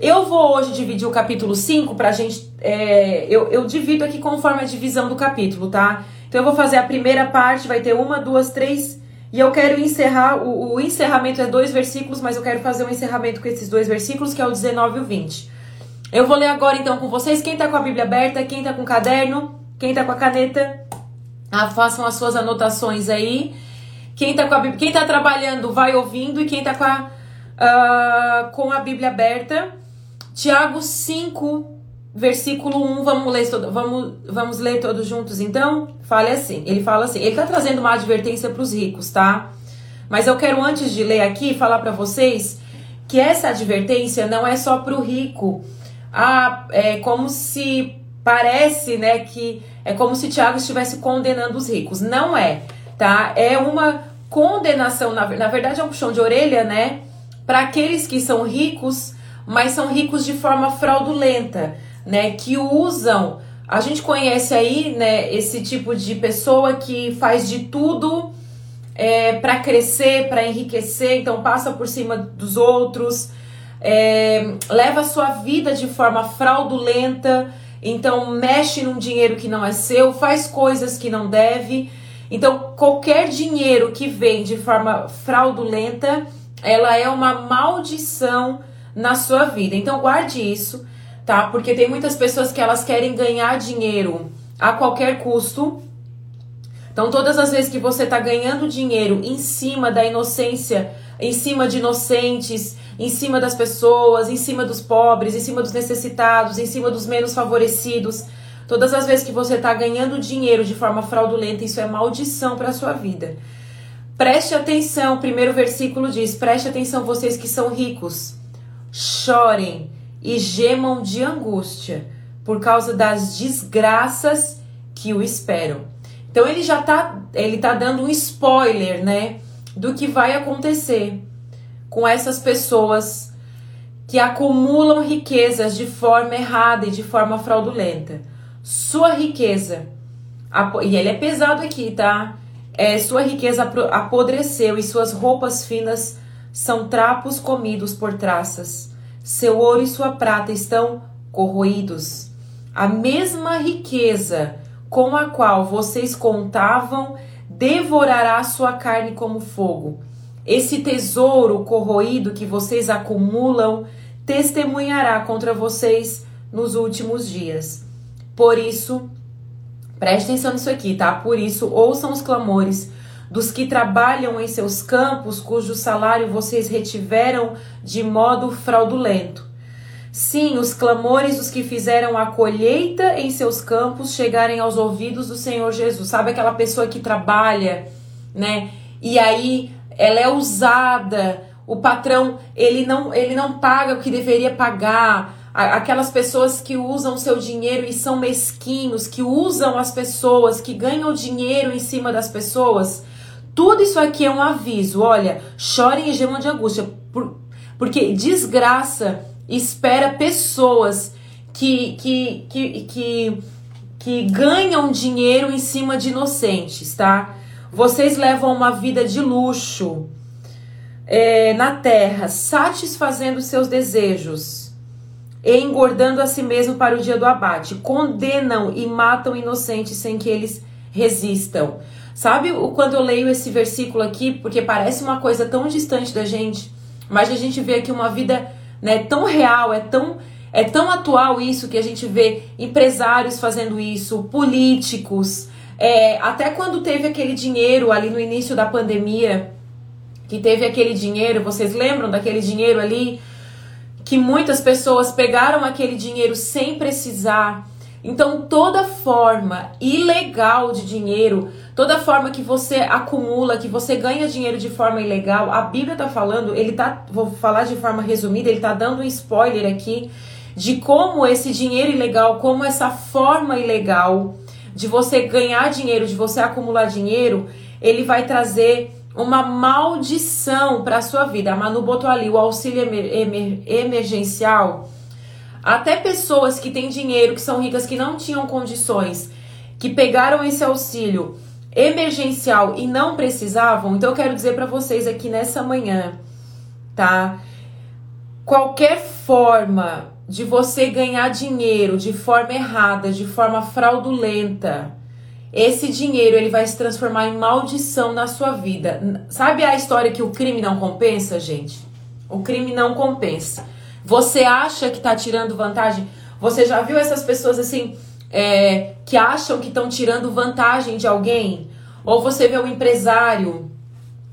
Eu vou hoje dividir o capítulo 5 pra gente. É, eu, eu divido aqui conforme a divisão do capítulo, tá? Então eu vou fazer a primeira parte, vai ter uma, duas, três. E eu quero encerrar. O, o encerramento é dois versículos, mas eu quero fazer um encerramento com esses dois versículos, que é o 19 e o 20. Eu vou ler agora então com vocês. Quem tá com a Bíblia aberta, quem tá com o caderno, quem tá com a caneta, ah, façam as suas anotações aí. Quem tá, com a, quem tá trabalhando vai ouvindo e quem tá com a, uh, com a Bíblia aberta. Tiago 5, versículo 1, vamos ler, todo, vamos, vamos ler todos juntos então? Fale assim, ele fala assim, ele tá trazendo uma advertência para os ricos, tá? Mas eu quero antes de ler aqui falar para vocês que essa advertência não é só para o rico. Ah, é como se parece, né, que é como se Tiago estivesse condenando os ricos. Não é, tá? É uma condenação, na, na verdade é um puxão de orelha, né, para aqueles que são ricos, mas são ricos de forma fraudulenta, né, que usam. A gente conhece aí, né, esse tipo de pessoa que faz de tudo é, para crescer, para enriquecer, então passa por cima dos outros, é, leva a sua vida de forma fraudulenta então mexe num dinheiro que não é seu, faz coisas que não deve. Então qualquer dinheiro que vem de forma fraudulenta, ela é uma maldição na sua vida. Então guarde isso, tá? Porque tem muitas pessoas que elas querem ganhar dinheiro a qualquer custo. Então todas as vezes que você está ganhando dinheiro em cima da inocência, em cima de inocentes, em cima das pessoas, em cima dos pobres, em cima dos necessitados, em cima dos menos favorecidos. Todas as vezes que você está ganhando dinheiro de forma fraudulenta, isso é maldição para sua vida. Preste atenção, o primeiro versículo diz: Preste atenção, vocês que são ricos, chorem e gemam de angústia por causa das desgraças que o esperam. Então ele já tá, ele tá dando um spoiler, né, do que vai acontecer com essas pessoas que acumulam riquezas de forma errada e de forma fraudulenta. Sua riqueza, e ele é pesado aqui, tá? É, sua riqueza apodreceu e suas roupas finas são trapos comidos por traças. Seu ouro e sua prata estão corroídos. A mesma riqueza com a qual vocês contavam devorará sua carne como fogo esse tesouro corroído que vocês acumulam testemunhará contra vocês nos últimos dias. Por isso, preste atenção nisso aqui, tá? Por isso, ouçam os clamores dos que trabalham em seus campos, cujo salário vocês retiveram de modo fraudulento. Sim, os clamores dos que fizeram a colheita em seus campos chegarem aos ouvidos do Senhor Jesus. Sabe aquela pessoa que trabalha, né? E aí ela é usada, o patrão ele não, ele não paga o que deveria pagar. Aquelas pessoas que usam seu dinheiro e são mesquinhos, que usam as pessoas, que ganham dinheiro em cima das pessoas. Tudo isso aqui é um aviso. Olha, chorem e gemam de angústia, por, porque desgraça espera pessoas que, que, que, que, que ganham dinheiro em cima de inocentes, tá? Vocês levam uma vida de luxo é, na terra, satisfazendo seus desejos e engordando a si mesmo para o dia do abate. Condenam e matam inocentes sem que eles resistam. Sabe o quando eu leio esse versículo aqui, porque parece uma coisa tão distante da gente, mas a gente vê aqui uma vida né, tão real, é tão é tão atual isso que a gente vê empresários fazendo isso, políticos, é, até quando teve aquele dinheiro ali no início da pandemia, que teve aquele dinheiro, vocês lembram daquele dinheiro ali? Que muitas pessoas pegaram aquele dinheiro sem precisar. Então, toda forma ilegal de dinheiro, toda forma que você acumula, que você ganha dinheiro de forma ilegal, a Bíblia tá falando, ele tá, vou falar de forma resumida, ele tá dando um spoiler aqui de como esse dinheiro ilegal, como essa forma ilegal de você ganhar dinheiro, de você acumular dinheiro, ele vai trazer uma maldição para a sua vida. A Manu botou ali o auxílio emer emergencial. Até pessoas que têm dinheiro, que são ricas, que não tinham condições, que pegaram esse auxílio emergencial e não precisavam. Então eu quero dizer para vocês aqui nessa manhã, tá? Qualquer forma de você ganhar dinheiro de forma errada, de forma fraudulenta, esse dinheiro ele vai se transformar em maldição na sua vida. Sabe a história que o crime não compensa, gente? O crime não compensa. Você acha que está tirando vantagem? Você já viu essas pessoas assim é, que acham que estão tirando vantagem de alguém? Ou você vê um empresário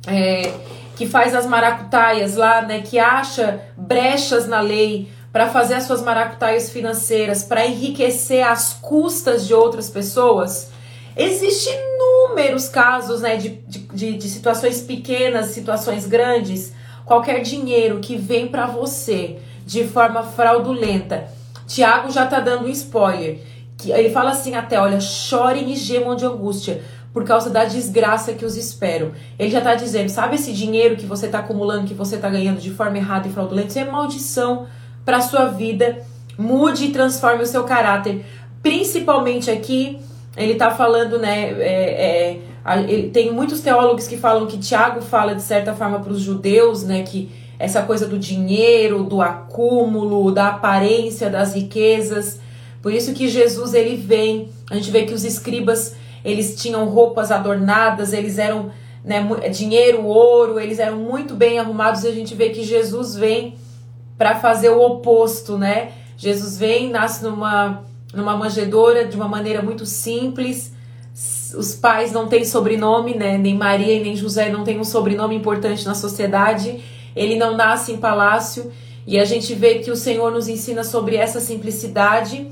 é, que faz as maracutaias lá, né? Que acha brechas na lei para fazer as suas maracutaias financeiras, para enriquecer às custas de outras pessoas. Existem inúmeros casos né, de, de, de situações pequenas, situações grandes. Qualquer dinheiro que vem para você de forma fraudulenta. Tiago já tá dando um spoiler. Que ele fala assim até, olha, chorem e gemam de angústia por causa da desgraça que os esperam. Ele já tá dizendo, sabe esse dinheiro que você tá acumulando, que você tá ganhando de forma errada e fraudulenta? Isso é maldição para sua vida. Mude e transforme o seu caráter. Principalmente aqui ele está falando, né? É, é, tem muitos teólogos que falam que Tiago fala de certa forma para os judeus, né? Que essa coisa do dinheiro, do acúmulo, da aparência das riquezas. Por isso que Jesus ele vem. A gente vê que os escribas eles tinham roupas adornadas, eles eram né, dinheiro, ouro, eles eram muito bem arrumados. E a gente vê que Jesus vem para fazer o oposto, né? Jesus vem, nasce numa numa manjedoura de uma maneira muito simples. Os pais não têm sobrenome, né? Nem Maria e nem José não têm um sobrenome importante na sociedade. Ele não nasce em palácio. E a gente vê que o Senhor nos ensina sobre essa simplicidade,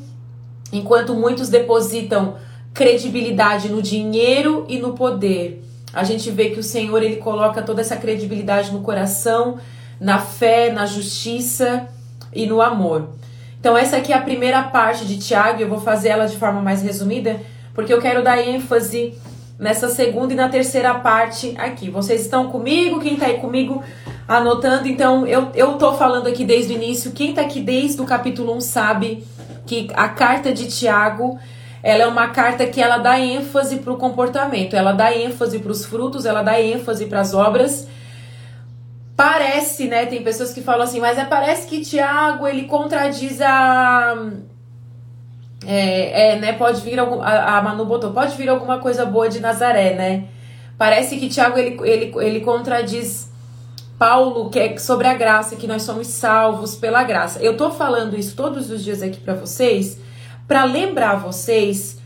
enquanto muitos depositam credibilidade no dinheiro e no poder. A gente vê que o Senhor ele coloca toda essa credibilidade no coração, na fé, na justiça e no amor. Então, essa aqui é a primeira parte de Tiago, eu vou fazer ela de forma mais resumida, porque eu quero dar ênfase nessa segunda e na terceira parte aqui. Vocês estão comigo? Quem está aí comigo anotando? Então, eu, eu tô falando aqui desde o início. Quem está aqui desde o capítulo 1 sabe que a carta de Tiago ela é uma carta que ela dá ênfase para o comportamento, ela dá ênfase para os frutos, ela dá ênfase para as obras Parece, né? Tem pessoas que falam assim, mas é, parece que Tiago ele contradiz a. É, é, né? Pode vir algum. A, a Manu botou, pode vir alguma coisa boa de Nazaré, né? Parece que Tiago ele, ele, ele contradiz Paulo, que é sobre a graça, que nós somos salvos pela graça. Eu tô falando isso todos os dias aqui para vocês, para lembrar vocês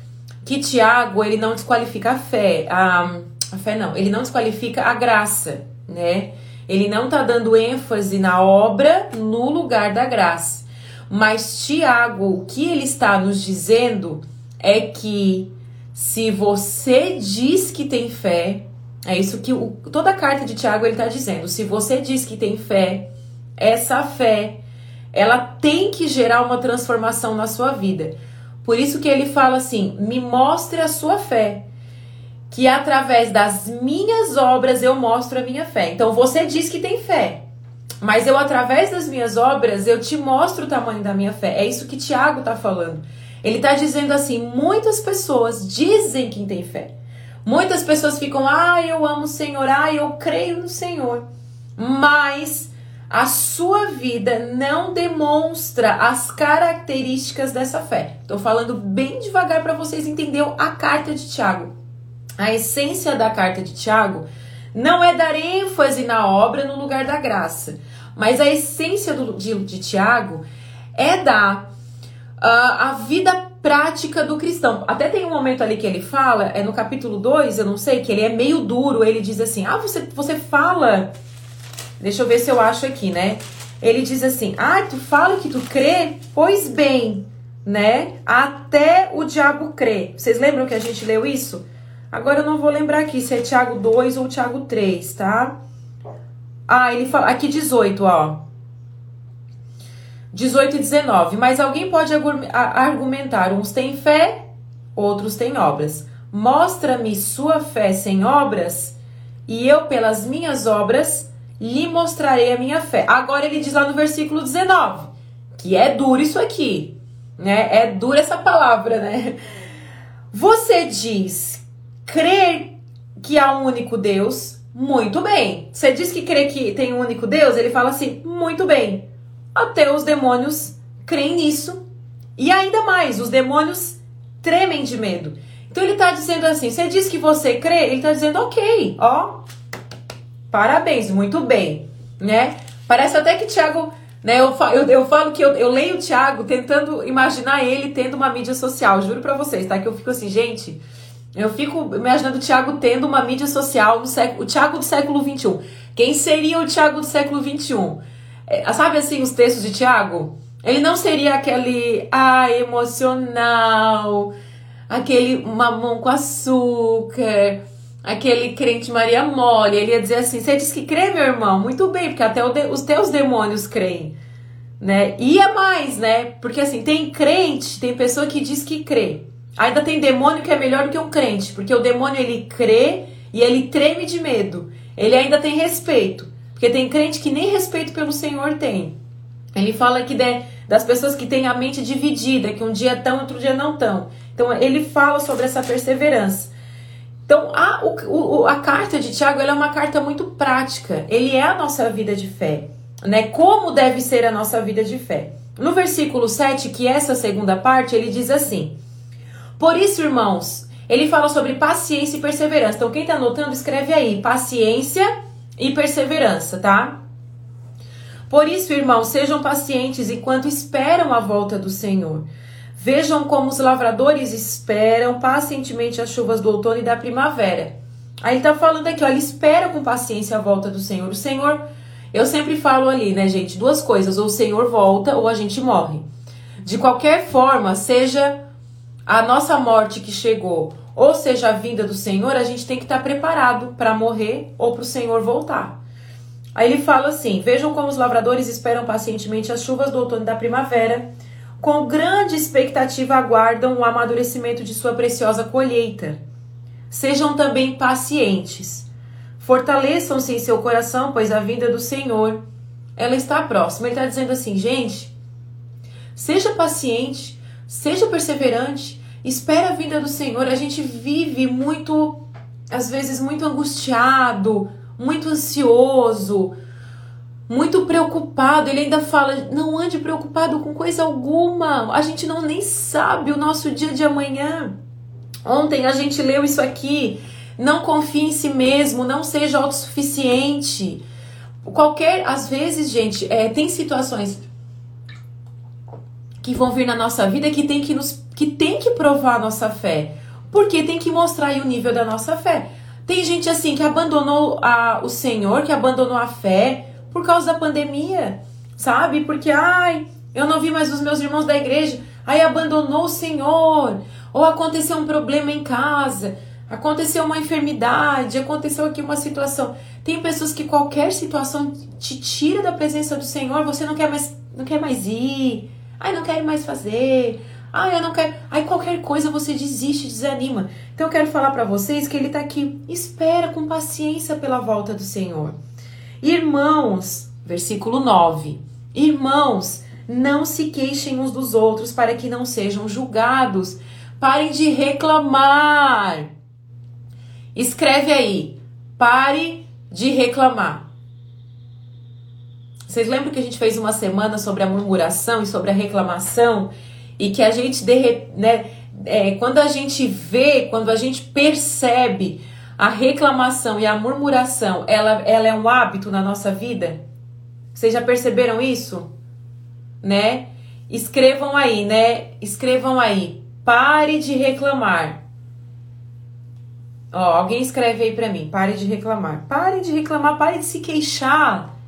que Tiago ele não desqualifica a fé, a, a fé não, ele não desqualifica a graça, né? Ele não está dando ênfase na obra no lugar da graça. Mas Tiago, o que ele está nos dizendo é que se você diz que tem fé, é isso que o, toda a carta de Tiago ele está dizendo. Se você diz que tem fé, essa fé ela tem que gerar uma transformação na sua vida. Por isso que ele fala assim: me mostre a sua fé que através das minhas obras eu mostro a minha fé. Então você diz que tem fé, mas eu através das minhas obras eu te mostro o tamanho da minha fé. É isso que Tiago está falando. Ele está dizendo assim: muitas pessoas dizem que tem fé. Muitas pessoas ficam, ah, eu amo o Senhor, ah, eu creio no Senhor. Mas a sua vida não demonstra as características dessa fé. Estou falando bem devagar para vocês entenderem a carta de Tiago. A essência da carta de Tiago não é dar ênfase na obra no lugar da graça, mas a essência do, de, de Tiago é dar uh, a vida prática do cristão. Até tem um momento ali que ele fala, é no capítulo 2, eu não sei, que ele é meio duro, ele diz assim: Ah, você, você fala. Deixa eu ver se eu acho aqui, né? Ele diz assim: Ah, tu fala que tu crê? Pois bem, né? Até o diabo crê. Vocês lembram que a gente leu isso? Agora eu não vou lembrar aqui se é Tiago 2 ou Tiago 3, tá? Ah, ele fala. Aqui 18, ó. 18 e 19. Mas alguém pode argumentar: uns têm fé, outros têm obras. Mostra-me sua fé sem obras, e eu, pelas minhas obras, lhe mostrarei a minha fé. Agora ele diz lá no versículo 19, que é duro isso aqui, né? É dura essa palavra, né? Você diz crer que há um único Deus, muito bem. Você diz que crê que tem um único Deus, ele fala assim, muito bem. Até os demônios creem nisso. E ainda mais, os demônios tremem de medo. Então ele está dizendo assim: você diz que você crê, ele está dizendo, ok, ó, parabéns, muito bem, né? Parece até que Tiago, né? Eu, eu, eu falo que eu, eu leio o Tiago tentando imaginar ele tendo uma mídia social, juro para vocês, tá? Que eu fico assim, gente, eu fico imaginando o Tiago tendo uma mídia social no século, o Tiago do século 21. Quem seria o Tiago do século 21? É, sabe assim os textos de Tiago? Ele não seria aquele ah, emocional, aquele mamão com açúcar, aquele crente Maria Mole. Ele ia dizer assim: Você diz que crê, meu irmão? Muito bem, porque até os teus demônios creem. Né? E é mais, né? Porque assim, tem crente, tem pessoa que diz que crê. Ainda tem demônio que é melhor do que um crente, porque o demônio ele crê e ele treme de medo. Ele ainda tem respeito, porque tem crente que nem respeito pelo Senhor tem. Ele fala que das pessoas que têm a mente dividida, que um dia estão, outro dia não estão. Então ele fala sobre essa perseverança. Então a, o, a carta de Tiago é uma carta muito prática. Ele é a nossa vida de fé. Né? Como deve ser a nossa vida de fé? No versículo 7, que é essa segunda parte, ele diz assim: por isso, irmãos, ele fala sobre paciência e perseverança. Então, quem está anotando, escreve aí: paciência e perseverança, tá? Por isso, irmãos, sejam pacientes enquanto esperam a volta do Senhor. Vejam como os lavradores esperam pacientemente as chuvas do outono e da primavera. Aí ele tá falando aqui, ele espera com paciência a volta do Senhor. O Senhor, eu sempre falo ali, né, gente, duas coisas: ou o Senhor volta ou a gente morre. De qualquer forma, seja a nossa morte que chegou, ou seja, a vinda do Senhor, a gente tem que estar preparado para morrer ou para o Senhor voltar. Aí ele fala assim: Vejam como os lavradores esperam pacientemente as chuvas do outono e da primavera, com grande expectativa aguardam o amadurecimento de sua preciosa colheita. Sejam também pacientes. Fortaleçam-se em seu coração, pois a vinda do Senhor ela está próxima. Ele está dizendo assim, gente, seja paciente, seja perseverante, espera a vinda do Senhor. A gente vive muito, às vezes, muito angustiado, muito ansioso, muito preocupado. Ele ainda fala: não ande preocupado com coisa alguma. A gente não nem sabe o nosso dia de amanhã. Ontem a gente leu isso aqui. Não confie em si mesmo, não seja autossuficiente. Qualquer, às vezes, gente, é, tem situações que vão vir na nossa vida que tem que nos que tem que provar a nossa fé, porque tem que mostrar aí o nível da nossa fé. Tem gente assim que abandonou a, o Senhor, que abandonou a fé por causa da pandemia, sabe? Porque ai, eu não vi mais os meus irmãos da igreja, aí abandonou o Senhor, ou aconteceu um problema em casa, aconteceu uma enfermidade, aconteceu aqui uma situação. Tem pessoas que qualquer situação te tira da presença do Senhor, você não quer mais, não quer mais ir, ai, não quero mais fazer, ah, eu não quero. Aí qualquer coisa você desiste, desanima. Então eu quero falar para vocês que ele está aqui. Espera com paciência pela volta do Senhor. Irmãos, versículo 9. Irmãos, não se queixem uns dos outros para que não sejam julgados. Parem de reclamar. Escreve aí. Pare de reclamar. Vocês lembram que a gente fez uma semana sobre a murmuração e sobre a reclamação? E que a gente, né, é, quando a gente vê, quando a gente percebe a reclamação e a murmuração, ela, ela é um hábito na nossa vida? Vocês já perceberam isso? Né? Escrevam aí, né? Escrevam aí. Pare de reclamar. Ó, alguém escreve aí para mim. Pare de reclamar. Pare de reclamar, pare de se queixar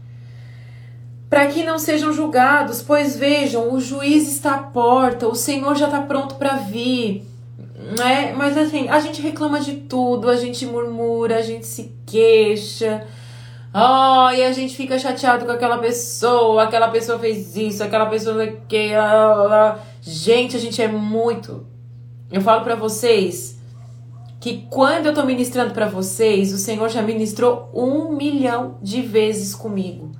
para que não sejam julgados, pois vejam, o juiz está à porta, o Senhor já está pronto para vir. Né? Mas assim, a gente reclama de tudo, a gente murmura, a gente se queixa. Oh, e a gente fica chateado com aquela pessoa, aquela pessoa fez isso, aquela pessoa que. Gente, a gente é muito. Eu falo para vocês que quando eu tô ministrando para vocês, o Senhor já ministrou um milhão de vezes comigo.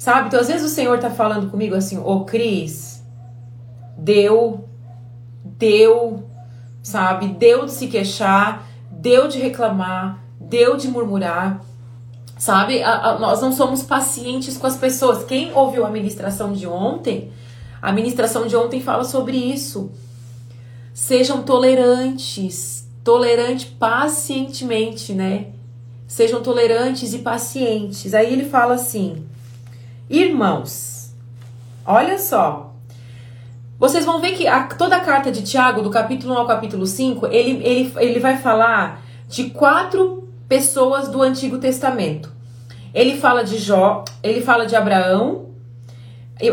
Sabe? Então, às vezes o Senhor tá falando comigo assim, ô Cris, deu, deu, sabe? Deu de se queixar, deu de reclamar, deu de murmurar. Sabe? A, a, nós não somos pacientes com as pessoas. Quem ouviu a ministração de ontem, a ministração de ontem fala sobre isso. Sejam tolerantes, tolerante pacientemente, né? Sejam tolerantes e pacientes. Aí ele fala assim: Irmãos, olha só. Vocês vão ver que a, toda a carta de Tiago, do capítulo 1 ao capítulo 5, ele, ele, ele vai falar de quatro pessoas do Antigo Testamento. Ele fala de Jó, ele fala de Abraão,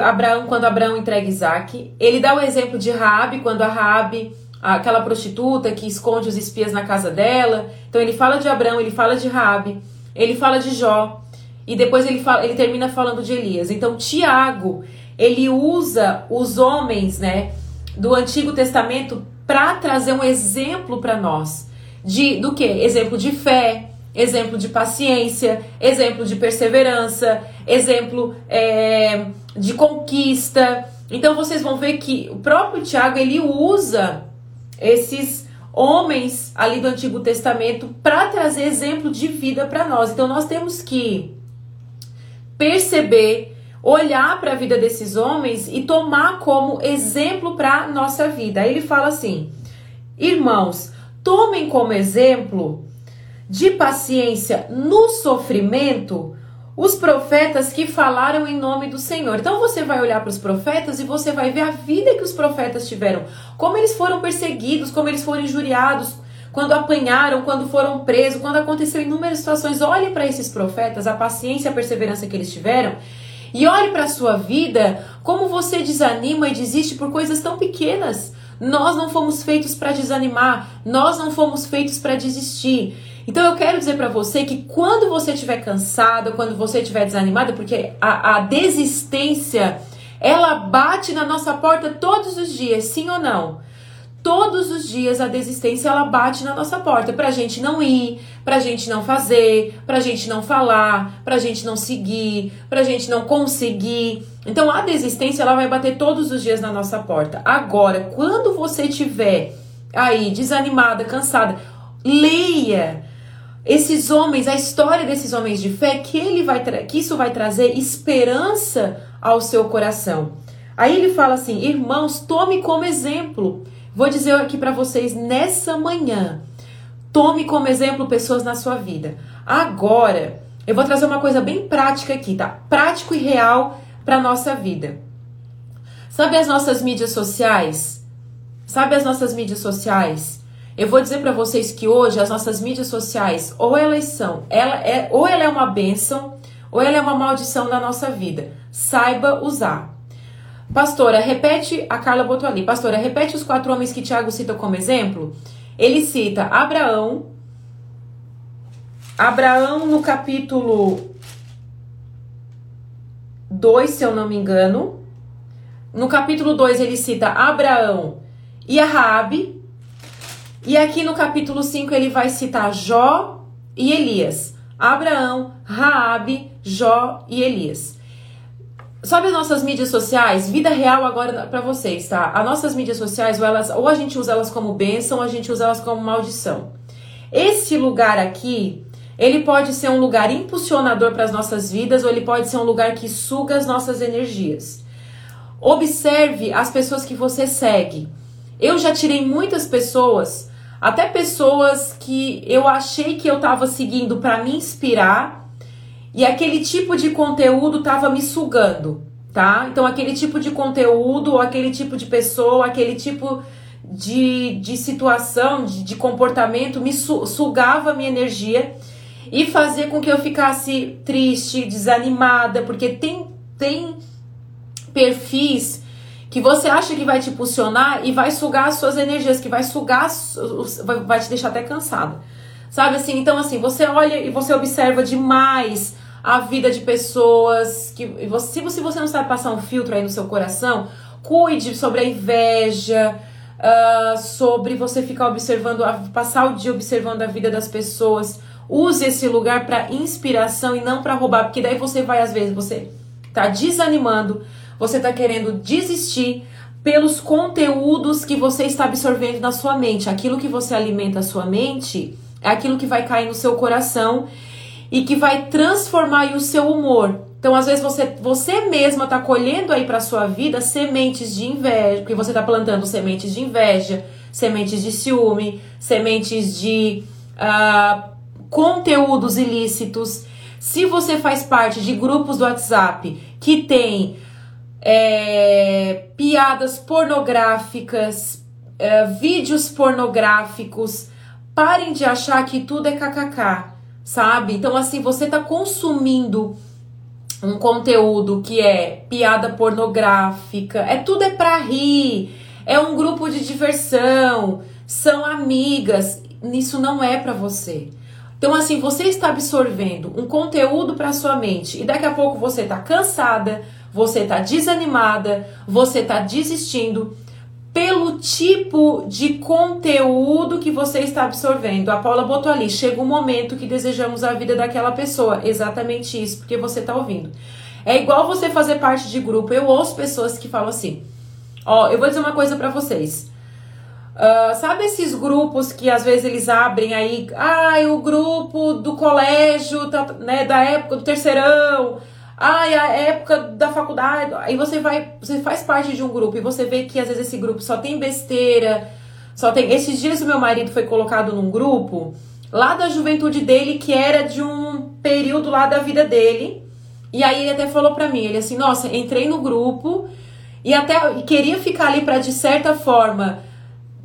Abraão quando Abraão entrega Isaac. Ele dá o exemplo de Raabe, quando a Raabe, aquela prostituta que esconde os espias na casa dela. Então ele fala de Abraão, ele fala de Raabe, ele fala de Jó e depois ele fala, ele termina falando de Elias. Então Tiago, ele usa os homens, né, do Antigo Testamento para trazer um exemplo para nós de do que? Exemplo de fé, exemplo de paciência, exemplo de perseverança, exemplo é, de conquista. Então vocês vão ver que o próprio Tiago ele usa esses homens ali do Antigo Testamento para trazer exemplo de vida para nós. Então nós temos que perceber, olhar para a vida desses homens e tomar como exemplo para nossa vida. Aí ele fala assim: Irmãos, tomem como exemplo de paciência no sofrimento os profetas que falaram em nome do Senhor. Então você vai olhar para os profetas e você vai ver a vida que os profetas tiveram, como eles foram perseguidos, como eles foram injuriados, quando apanharam, quando foram presos, quando aconteceu inúmeras situações. Olhe para esses profetas, a paciência e a perseverança que eles tiveram. E olhe para a sua vida, como você desanima e desiste por coisas tão pequenas. Nós não fomos feitos para desanimar, nós não fomos feitos para desistir. Então eu quero dizer para você que quando você estiver cansado, quando você estiver desanimado, porque a, a desistência ela bate na nossa porta todos os dias, sim ou não? Todos os dias a desistência ela bate na nossa porta pra gente não ir, pra gente não fazer, pra gente não falar, pra gente não seguir, pra gente não conseguir. Então a desistência ela vai bater todos os dias na nossa porta. Agora, quando você tiver aí desanimada, cansada, leia esses homens, a história desses homens de fé, que ele vai que isso vai trazer esperança ao seu coração. Aí ele fala assim: "Irmãos, tome como exemplo Vou dizer aqui para vocês nessa manhã. Tome como exemplo pessoas na sua vida. Agora, eu vou trazer uma coisa bem prática aqui, tá? Prático e real para nossa vida. Sabe as nossas mídias sociais? Sabe as nossas mídias sociais? Eu vou dizer para vocês que hoje as nossas mídias sociais, ou elas são, ela é, ou ela é uma bênção, ou ela é uma maldição na nossa vida. Saiba usar. Pastora, repete, a Carla botou ali, pastora, repete os quatro homens que Tiago cita como exemplo. Ele cita Abraão, Abraão no capítulo 2, se eu não me engano. No capítulo 2 ele cita Abraão e a Raabe. E aqui no capítulo 5 ele vai citar Jó e Elias. Abraão, Raabe, Jó e Elias. Sabe as nossas mídias sociais? Vida real agora para vocês, tá? As nossas mídias sociais, ou, elas, ou a gente usa elas como bênção, ou a gente usa elas como maldição. Esse lugar aqui, ele pode ser um lugar impulsionador para as nossas vidas, ou ele pode ser um lugar que suga as nossas energias. Observe as pessoas que você segue. Eu já tirei muitas pessoas, até pessoas que eu achei que eu estava seguindo para me inspirar, e aquele tipo de conteúdo estava me sugando, tá? Então, aquele tipo de conteúdo, aquele tipo de pessoa, aquele tipo de, de situação, de, de comportamento, me su sugava a minha energia e fazia com que eu ficasse triste, desanimada, porque tem, tem perfis que você acha que vai te impulsionar e vai sugar as suas energias, que vai sugar, vai te deixar até cansado. Sabe assim? Então, assim, você olha e você observa demais a vida de pessoas que você, se você não sabe passar um filtro aí no seu coração, cuide sobre a inveja, uh, sobre você ficar observando, passar o dia observando a vida das pessoas. Use esse lugar para inspiração e não para roubar, porque daí você vai às vezes você tá desanimando, você tá querendo desistir pelos conteúdos que você está absorvendo na sua mente. Aquilo que você alimenta a sua mente é aquilo que vai cair no seu coração e que vai transformar o seu humor. Então, às vezes, você, você mesma está colhendo aí para sua vida sementes de inveja, porque você está plantando sementes de inveja, sementes de ciúme, sementes de uh, conteúdos ilícitos. Se você faz parte de grupos do WhatsApp que tem é, piadas pornográficas, é, vídeos pornográficos, parem de achar que tudo é kkk, sabe? Então, assim, você está consumindo um conteúdo que é piada pornográfica, é tudo é para rir, é um grupo de diversão, são amigas, isso não é para você. Então assim, você está absorvendo um conteúdo para sua mente e daqui a pouco você está cansada, você está desanimada, você está desistindo pelo tipo de conteúdo que você está absorvendo. A Paula botou ali, chega um momento que desejamos a vida daquela pessoa. Exatamente isso, porque você está ouvindo. É igual você fazer parte de grupo. Eu ouço pessoas que falam assim: Ó, eu vou dizer uma coisa para vocês. Uh, sabe esses grupos que às vezes eles abrem aí, ah, o grupo do colégio, tá, né, da época do terceirão, ai, a época da faculdade, aí você vai, você faz parte de um grupo e você vê que às vezes esse grupo só tem besteira, só tem. Esses dias o meu marido foi colocado num grupo lá da juventude dele que era de um período lá da vida dele. E aí ele até falou pra mim, ele assim, nossa, entrei no grupo e até queria ficar ali para de certa forma,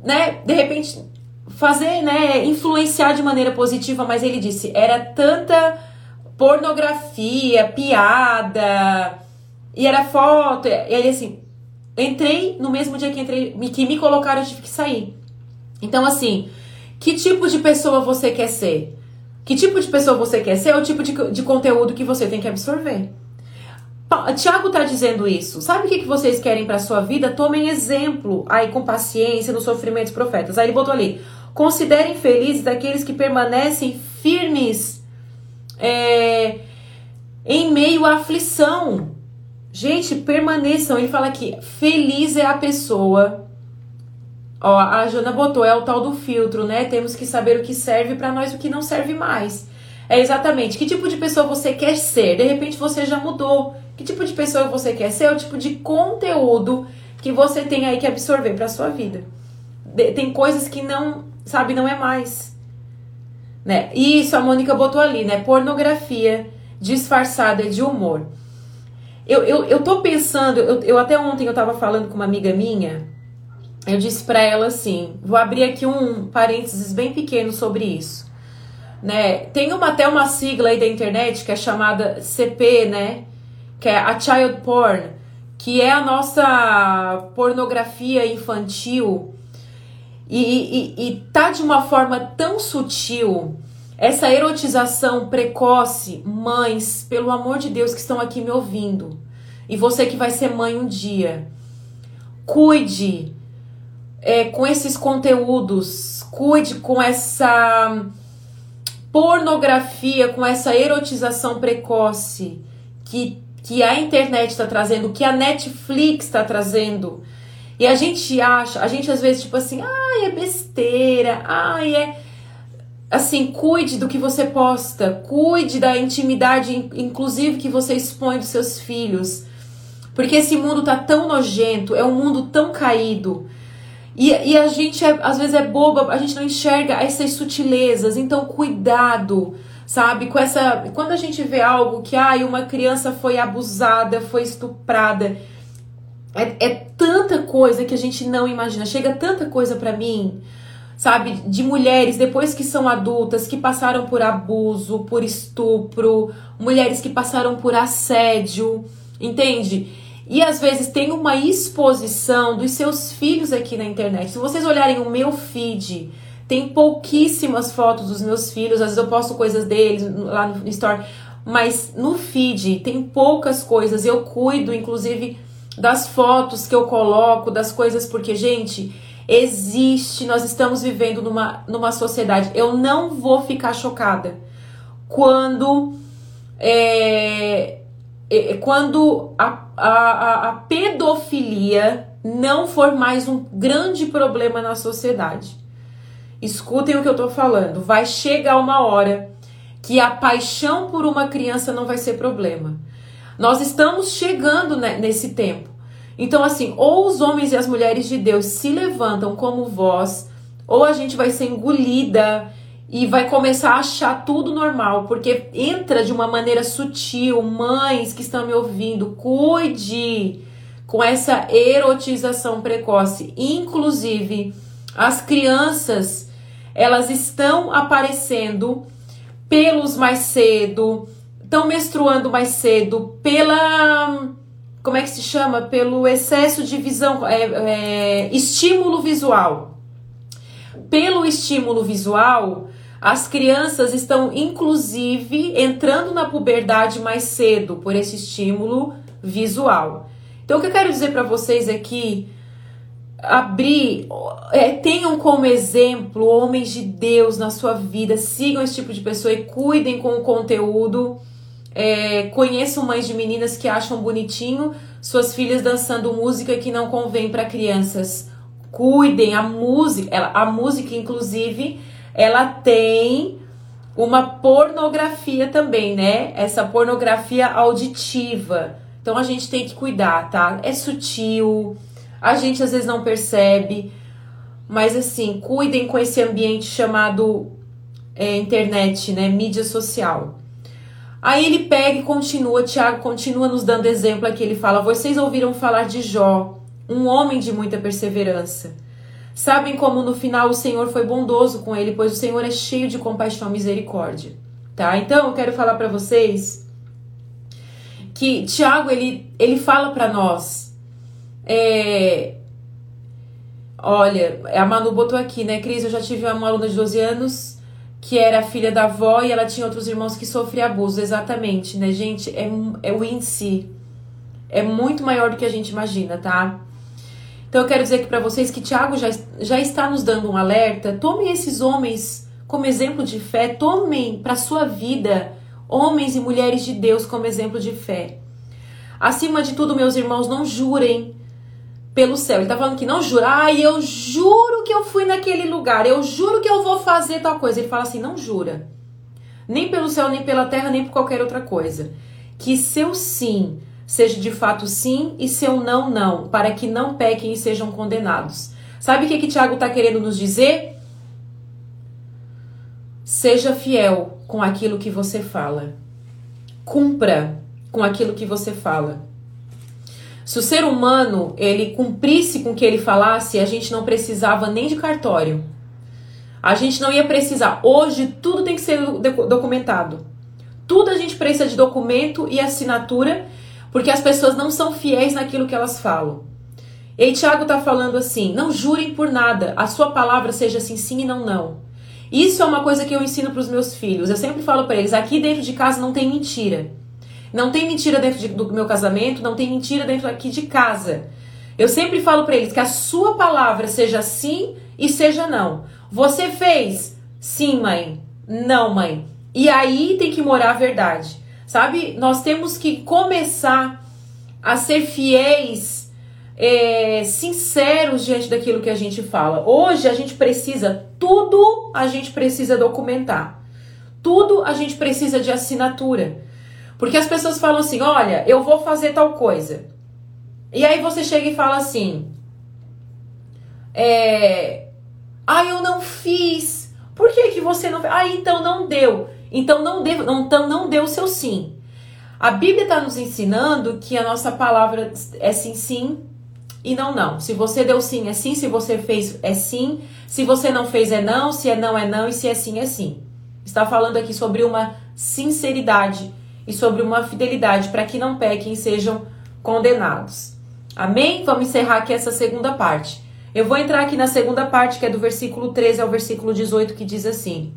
né, de repente fazer, né, influenciar de maneira positiva, mas ele disse, era tanta pornografia, piada, e era foto. E aí, assim, entrei no mesmo dia que entrei, que me colocaram, eu tive que sair. Então, assim, que tipo de pessoa você quer ser? Que tipo de pessoa você quer ser é o tipo de, de conteúdo que você tem que absorver. Tiago está dizendo isso. Sabe o que, que vocês querem para sua vida? Tomem exemplo aí com paciência nos sofrimentos profetas. Aí ele botou ali: considerem felizes daqueles que permanecem firmes é, em meio à aflição. Gente, permaneçam. Ele fala aqui: feliz é a pessoa. Ó, a Jana botou, é o tal do filtro, né? Temos que saber o que serve para nós e o que não serve mais. É exatamente que tipo de pessoa você quer ser. De repente você já mudou. Que tipo de pessoa você quer ser? É o tipo de conteúdo que você tem aí que absorver para sua vida. Tem coisas que não, sabe, não é mais né? Isso a Mônica botou ali, né? Pornografia disfarçada de humor. Eu, eu, eu tô pensando, eu, eu até ontem eu tava falando com uma amiga minha, eu disse para ela assim, vou abrir aqui um parênteses bem pequeno sobre isso. Né? Tem uma, até uma sigla aí da internet que é chamada CP, né? Que é a Child Porn, que é a nossa pornografia infantil e, e, e tá de uma forma tão sutil essa erotização precoce, mães, pelo amor de Deus que estão aqui me ouvindo, e você que vai ser mãe um dia, cuide é, com esses conteúdos, cuide com essa pornografia, com essa erotização precoce que, que a internet está trazendo, que a Netflix está trazendo e a gente acha, a gente às vezes, tipo assim, ai, é besteira, ai, é. Assim, cuide do que você posta, cuide da intimidade, inclusive que você expõe dos seus filhos. Porque esse mundo tá tão nojento, é um mundo tão caído. E, e a gente, é, às vezes, é boba, a gente não enxerga essas sutilezas. Então, cuidado, sabe? Com essa. Quando a gente vê algo que, ai, uma criança foi abusada, foi estuprada é, é tanta coisa que a gente não imagina. Chega tanta coisa para mim, sabe? De mulheres depois que são adultas, que passaram por abuso, por estupro, mulheres que passaram por assédio, entende? E às vezes tem uma exposição dos seus filhos aqui na internet. Se vocês olharem o meu feed, tem pouquíssimas fotos dos meus filhos. Às vezes eu posto coisas deles lá no Store, mas no feed tem poucas coisas. Eu cuido, inclusive das fotos que eu coloco, das coisas, porque, gente, existe, nós estamos vivendo numa, numa sociedade. Eu não vou ficar chocada quando. É, é, quando a, a, a pedofilia não for mais um grande problema na sociedade. Escutem o que eu tô falando. Vai chegar uma hora que a paixão por uma criança não vai ser problema. Nós estamos chegando nesse tempo. Então, assim, ou os homens e as mulheres de Deus se levantam como voz, ou a gente vai ser engolida e vai começar a achar tudo normal, porque entra de uma maneira sutil. Mães que estão me ouvindo, cuide com essa erotização precoce. Inclusive, as crianças, elas estão aparecendo pelos mais cedo, estão menstruando mais cedo, pela. Como é que se chama? Pelo excesso de visão, é, é, estímulo visual. Pelo estímulo visual, as crianças estão, inclusive, entrando na puberdade mais cedo por esse estímulo visual. Então, o que eu quero dizer para vocês é que abrir, é, tenham como exemplo homens de Deus na sua vida, sigam esse tipo de pessoa e cuidem com o conteúdo. É, conheço mães de meninas que acham bonitinho suas filhas dançando música que não convém para crianças. Cuidem, a música, ela, a música, inclusive, ela tem uma pornografia também, né? Essa pornografia auditiva. Então a gente tem que cuidar, tá? É sutil, a gente às vezes não percebe, mas assim, cuidem com esse ambiente chamado é, internet, né? Mídia social. Aí ele pega e continua, Tiago continua nos dando exemplo aqui. Ele fala: Vocês ouviram falar de Jó, um homem de muita perseverança. Sabem como no final o Senhor foi bondoso com ele, pois o Senhor é cheio de compaixão e misericórdia. Tá? Então eu quero falar para vocês que Tiago ele, ele fala para nós é... Olha, a Manu botou aqui, né, Cris? Eu já tive uma aluna de 12 anos que era filha da avó e ela tinha outros irmãos que sofriam abuso. Exatamente, né, gente? É, é o índice. É muito maior do que a gente imagina, tá? Então eu quero dizer aqui para vocês que Tiago já, já está nos dando um alerta. Tomem esses homens como exemplo de fé. Tomem para sua vida homens e mulheres de Deus como exemplo de fé. Acima de tudo, meus irmãos, não jurem pelo céu. Ele tá falando que não jura. Ai, eu juro que eu fui naquele lugar. Eu juro que eu vou fazer tal coisa. Ele fala assim: não jura. Nem pelo céu, nem pela terra, nem por qualquer outra coisa. Que seu sim seja de fato sim e seu não, não. Para que não pequem e sejam condenados. Sabe o que, que Tiago está querendo nos dizer? Seja fiel com aquilo que você fala. Cumpra com aquilo que você fala. Se o ser humano ele cumprisse com o que ele falasse, a gente não precisava nem de cartório. A gente não ia precisar. Hoje tudo tem que ser documentado. Tudo a gente precisa de documento e assinatura, porque as pessoas não são fiéis naquilo que elas falam. E Tiago está falando assim: não jurem por nada, a sua palavra seja assim, sim e não, não. Isso é uma coisa que eu ensino para os meus filhos. Eu sempre falo para eles: aqui dentro de casa não tem mentira. Não tem mentira dentro de, do meu casamento, não tem mentira dentro aqui de casa. Eu sempre falo para eles que a sua palavra seja sim e seja não. Você fez? Sim, mãe. Não, mãe. E aí tem que morar a verdade. Sabe? Nós temos que começar a ser fiéis, é, sinceros diante daquilo que a gente fala. Hoje a gente precisa, tudo a gente precisa documentar. Tudo a gente precisa de assinatura. Porque as pessoas falam assim: olha, eu vou fazer tal coisa. E aí você chega e fala assim: é, ah, eu não fiz. Por que, que você não fez? Ah, então não deu. Então não deu, então não deu o seu sim. A Bíblia está nos ensinando que a nossa palavra é sim, sim e não, não. Se você deu sim, é sim. Se você fez, é sim. Se você não fez, é não. Se é não, é não. E se é sim, é sim. Está falando aqui sobre uma sinceridade e sobre uma fidelidade para que não pequem e sejam condenados. Amém? Vamos encerrar aqui essa segunda parte. Eu vou entrar aqui na segunda parte, que é do versículo 13 ao versículo 18, que diz assim: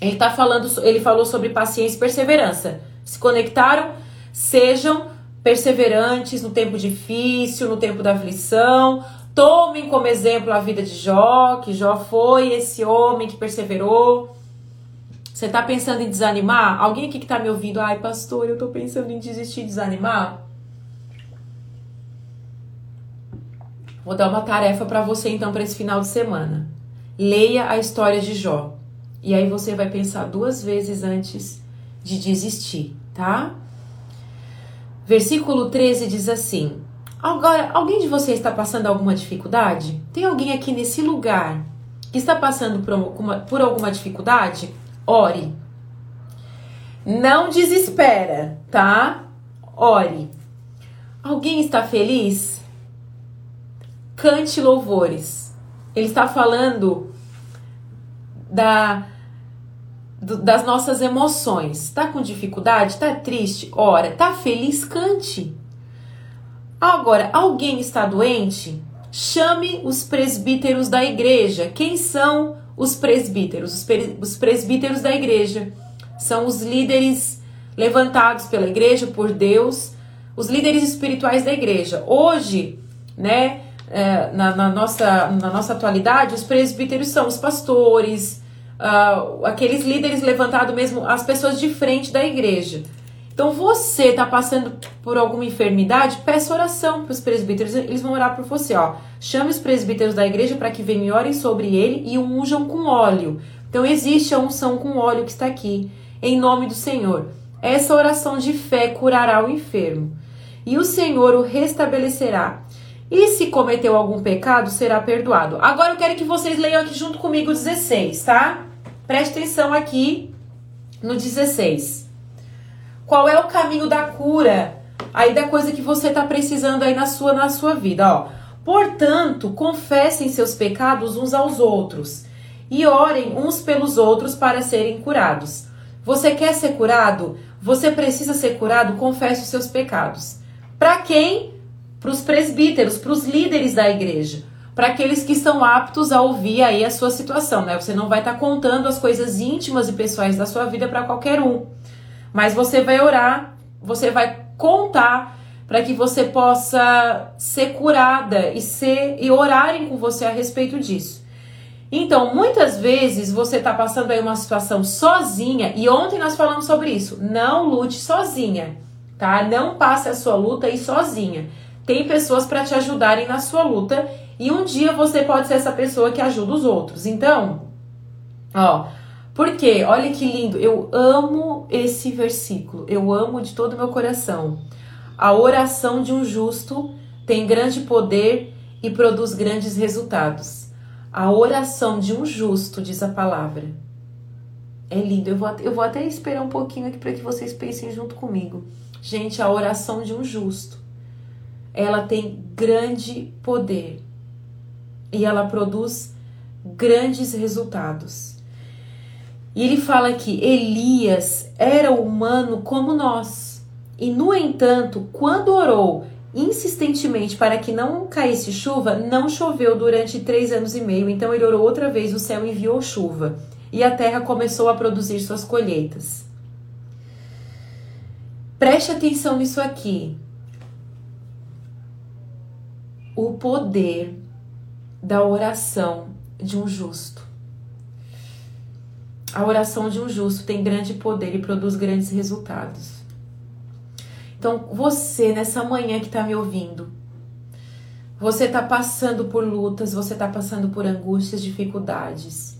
Ele tá falando, ele falou sobre paciência e perseverança. Se conectaram? Sejam perseverantes no tempo difícil, no tempo da aflição. Tomem como exemplo a vida de Jó, que Jó foi esse homem que perseverou você está pensando em desanimar? Alguém aqui que está me ouvindo, ai, pastor, eu estou pensando em desistir, desanimar? Vou dar uma tarefa para você então para esse final de semana. Leia a história de Jó. E aí você vai pensar duas vezes antes de desistir, tá? Versículo 13 diz assim: Agora, alguém de vocês está passando alguma dificuldade? Tem alguém aqui nesse lugar que está passando por, uma, por alguma dificuldade? Ore. Não desespera, tá? Ore. Alguém está feliz? Cante louvores. Ele está falando da do, das nossas emoções. Tá com dificuldade? Tá triste? Ora. Tá feliz? Cante. Agora, alguém está doente? Chame os presbíteros da igreja. Quem são os presbíteros? Os, os presbíteros da igreja são os líderes levantados pela igreja, por Deus, os líderes espirituais da igreja. Hoje, né, é, na, na, nossa, na nossa atualidade, os presbíteros são os pastores, uh, aqueles líderes levantados mesmo, as pessoas de frente da igreja. Então você está passando por alguma enfermidade, peça oração para os presbíteros, eles vão orar por você, ó. Chame os presbíteros da igreja para que venham e orem sobre ele e o unjam com óleo. Então existe a unção com óleo que está aqui, em nome do Senhor. Essa oração de fé curará o enfermo, e o Senhor o restabelecerá. E se cometeu algum pecado, será perdoado. Agora eu quero que vocês leiam aqui junto comigo 16, tá? Preste atenção aqui no 16. Qual é o caminho da cura? Aí da coisa que você está precisando aí na sua na sua vida, ó. Portanto, confessem seus pecados uns aos outros e orem uns pelos outros para serem curados. Você quer ser curado? Você precisa ser curado? Confesse os seus pecados. Para quem? Para os presbíteros, para os líderes da igreja, para aqueles que estão aptos a ouvir aí a sua situação, né? Você não vai estar tá contando as coisas íntimas e pessoais da sua vida para qualquer um. Mas você vai orar, você vai contar para que você possa ser curada e ser e orarem com você a respeito disso. Então, muitas vezes você está passando aí uma situação sozinha, e ontem nós falamos sobre isso. Não lute sozinha, tá? Não passe a sua luta aí sozinha. Tem pessoas para te ajudarem na sua luta, e um dia você pode ser essa pessoa que ajuda os outros. Então, ó, porque, olha que lindo, eu amo esse versículo, eu amo de todo o meu coração. A oração de um justo tem grande poder e produz grandes resultados. A oração de um justo, diz a palavra. É lindo, eu vou, eu vou até esperar um pouquinho aqui para que vocês pensem junto comigo. Gente, a oração de um justo, ela tem grande poder e ela produz grandes resultados. E ele fala que Elias era humano como nós. E, no entanto, quando orou insistentemente para que não caísse chuva, não choveu durante três anos e meio. Então ele orou outra vez, o céu enviou chuva e a terra começou a produzir suas colheitas. Preste atenção nisso aqui. O poder da oração de um justo. A oração de um justo tem grande poder e produz grandes resultados. Então, você nessa manhã que está me ouvindo, você está passando por lutas, você está passando por angústias, dificuldades.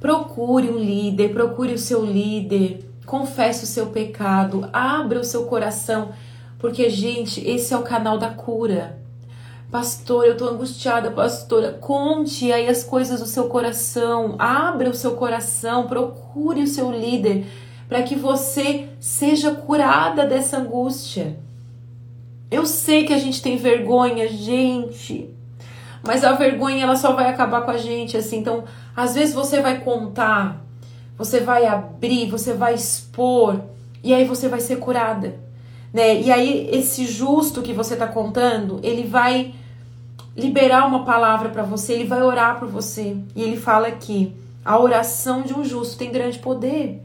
Procure um líder, procure o seu líder, confesse o seu pecado, abra o seu coração, porque, gente, esse é o canal da cura. Pastor, eu tô angustiada, pastora. Conte aí as coisas do seu coração. Abra o seu coração, procure o seu líder para que você seja curada dessa angústia. Eu sei que a gente tem vergonha, gente, mas a vergonha ela só vai acabar com a gente assim. Então, às vezes você vai contar, você vai abrir, você vai expor e aí você vai ser curada, né? E aí esse justo que você tá contando, ele vai liberar uma palavra para você, ele vai orar por você. E ele fala aqui: a oração de um justo tem grande poder.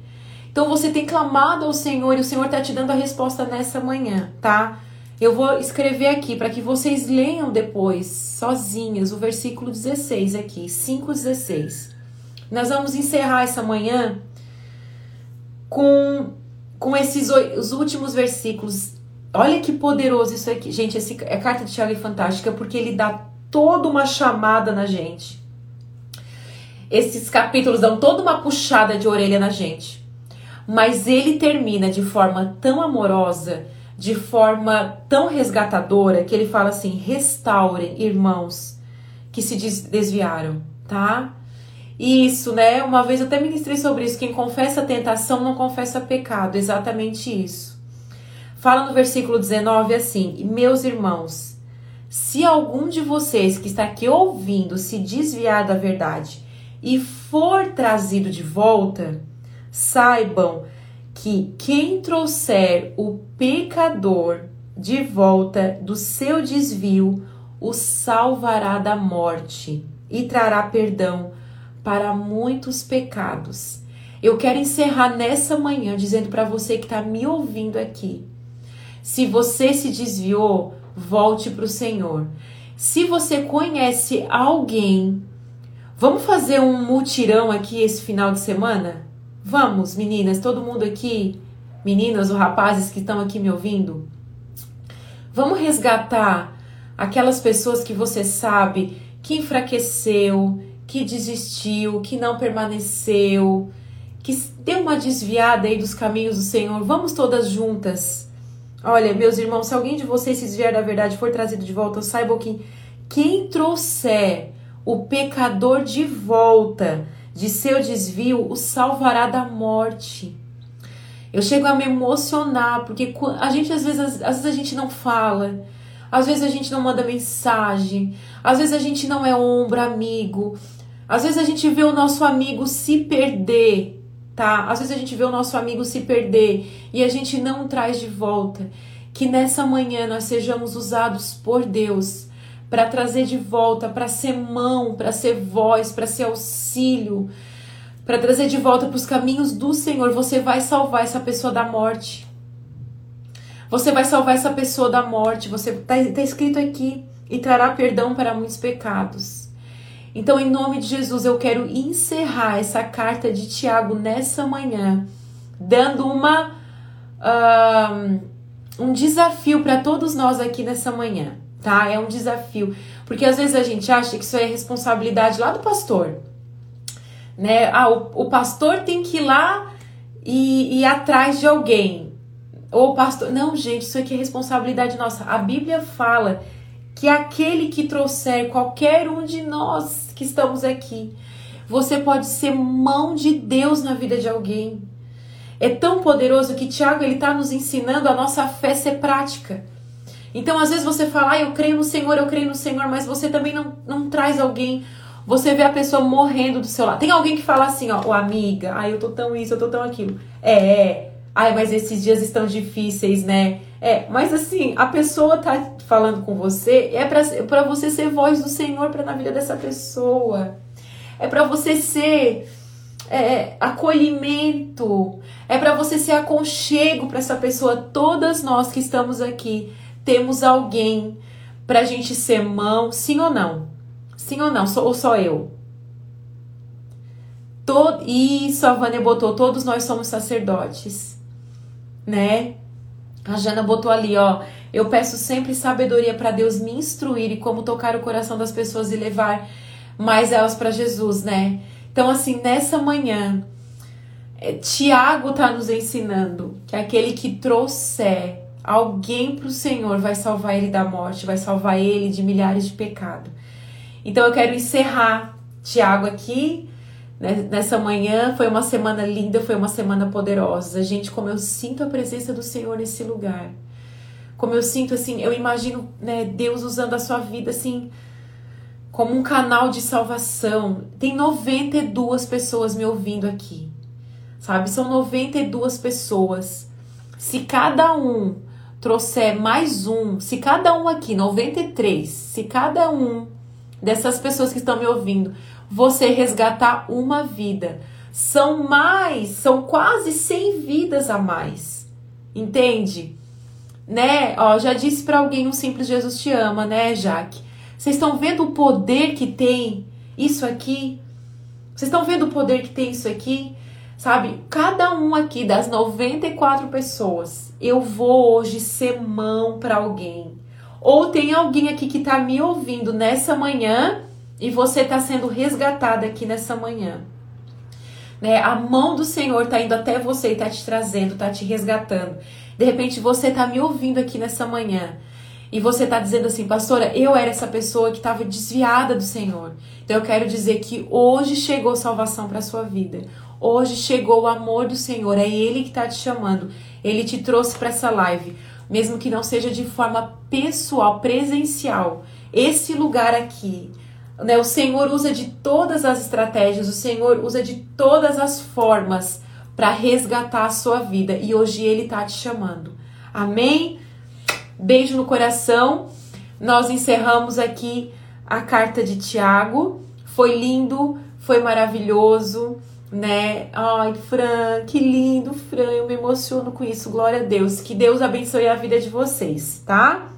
Então você tem clamado ao Senhor e o Senhor está te dando a resposta nessa manhã, tá? Eu vou escrever aqui para que vocês leiam depois, sozinhas, o versículo 16 aqui, 5,16. Nós vamos encerrar essa manhã com, com esses os últimos versículos Olha que poderoso isso aqui. Gente, esse, a carta de Tiago é fantástica porque ele dá toda uma chamada na gente. esses capítulos dão toda uma puxada de orelha na gente. Mas ele termina de forma tão amorosa, de forma tão resgatadora, que ele fala assim: restaurem, irmãos, que se desviaram, tá? Isso, né? Uma vez eu até ministrei sobre isso. Quem confessa tentação não confessa pecado. Exatamente isso. Fala no versículo 19 assim: Meus irmãos, se algum de vocês que está aqui ouvindo se desviar da verdade e for trazido de volta, saibam que quem trouxer o pecador de volta do seu desvio o salvará da morte e trará perdão para muitos pecados. Eu quero encerrar nessa manhã dizendo para você que está me ouvindo aqui: se você se desviou, volte para o Senhor. Se você conhece alguém, vamos fazer um mutirão aqui esse final de semana? Vamos, meninas, todo mundo aqui, meninas ou rapazes que estão aqui me ouvindo? Vamos resgatar aquelas pessoas que você sabe que enfraqueceu, que desistiu, que não permaneceu, que deu uma desviada aí dos caminhos do Senhor. Vamos todas juntas. Olha, meus irmãos, se alguém de vocês se desviar da verdade for trazido de volta, saibam que quem trouxer o pecador de volta de seu desvio o salvará da morte. Eu chego a me emocionar, porque a gente às vezes, às vezes a gente não fala, às vezes a gente não manda mensagem, às vezes a gente não é ombro amigo, às vezes a gente vê o nosso amigo se perder, tá? Às vezes a gente vê o nosso amigo se perder e a gente não traz de volta. Que nessa manhã nós sejamos usados por Deus para trazer de volta, para ser mão, para ser voz, para ser auxílio, para trazer de volta para os caminhos do Senhor. Você vai salvar essa pessoa da morte. Você vai salvar essa pessoa da morte. Você está tá escrito aqui e trará perdão para muitos pecados. Então, em nome de Jesus, eu quero encerrar essa carta de Tiago nessa manhã, dando uma uh, um desafio para todos nós aqui nessa manhã, tá? É um desafio, porque às vezes a gente acha que isso é responsabilidade lá do pastor, né? Ah, o, o pastor tem que ir lá e, e ir atrás de alguém. Ou o pastor. Não, gente, isso aqui é responsabilidade nossa. A Bíblia fala que aquele que trouxer qualquer um de nós que estamos aqui, você pode ser mão de Deus na vida de alguém. É tão poderoso que Tiago ele está nos ensinando a nossa fé ser prática. Então, às vezes você fala, ah, eu creio no Senhor, eu creio no Senhor, mas você também não, não traz alguém. Você vê a pessoa morrendo do seu lado. Tem alguém que fala assim, ó, oh, amiga, ai, eu tô tão isso, eu tô tão aquilo. É, é. Ai, mas esses dias estão difíceis, né? É, mas assim, a pessoa tá falando com você é para você ser voz do Senhor para na vida dessa pessoa. É para você ser é, acolhimento. É para você ser aconchego para essa pessoa. Todas nós que estamos aqui temos alguém pra gente ser mão, sim ou não? Sim ou não? Ou só eu? Todo, isso a Vânia botou, todos nós somos sacerdotes, né? A Jana botou ali, ó. Eu peço sempre sabedoria para Deus me instruir e como tocar o coração das pessoas e levar mais elas para Jesus, né? Então, assim, nessa manhã, é, Tiago tá nos ensinando que aquele que trouxer alguém para o Senhor vai salvar ele da morte, vai salvar ele de milhares de pecados. Então, eu quero encerrar Tiago aqui né, nessa manhã. Foi uma semana linda, foi uma semana poderosa. Gente, como eu sinto a presença do Senhor nesse lugar. Como eu sinto assim, eu imagino né, Deus usando a sua vida assim como um canal de salvação. Tem 92 pessoas me ouvindo aqui. Sabe? São 92 pessoas. Se cada um trouxer mais um, se cada um aqui, 93, se cada um dessas pessoas que estão me ouvindo você resgatar uma vida. São mais, são quase 100 vidas a mais. Entende? Né? Ó, já disse para alguém um simples Jesus te ama, né, Jaque? Vocês estão vendo o poder que tem isso aqui? Vocês estão vendo o poder que tem isso aqui? Sabe? Cada um aqui das 94 pessoas, eu vou hoje ser mão para alguém. Ou tem alguém aqui que tá me ouvindo nessa manhã e você está sendo resgatada aqui nessa manhã. Né? A mão do Senhor está indo até você e está te trazendo, está te resgatando. De repente você está me ouvindo aqui nessa manhã e você está dizendo assim, pastora, eu era essa pessoa que estava desviada do Senhor. Então eu quero dizer que hoje chegou salvação para sua vida. Hoje chegou o amor do Senhor. É Ele que está te chamando. Ele te trouxe para essa live, mesmo que não seja de forma pessoal, presencial. Esse lugar aqui, né? O Senhor usa de todas as estratégias. O Senhor usa de todas as formas para resgatar a sua vida. E hoje Ele está te chamando. Amém? Beijo no coração. Nós encerramos aqui a carta de Tiago. Foi lindo, foi maravilhoso, né? Ai, Fran, que lindo, Fran. Eu me emociono com isso. Glória a Deus. Que Deus abençoe a vida de vocês, tá?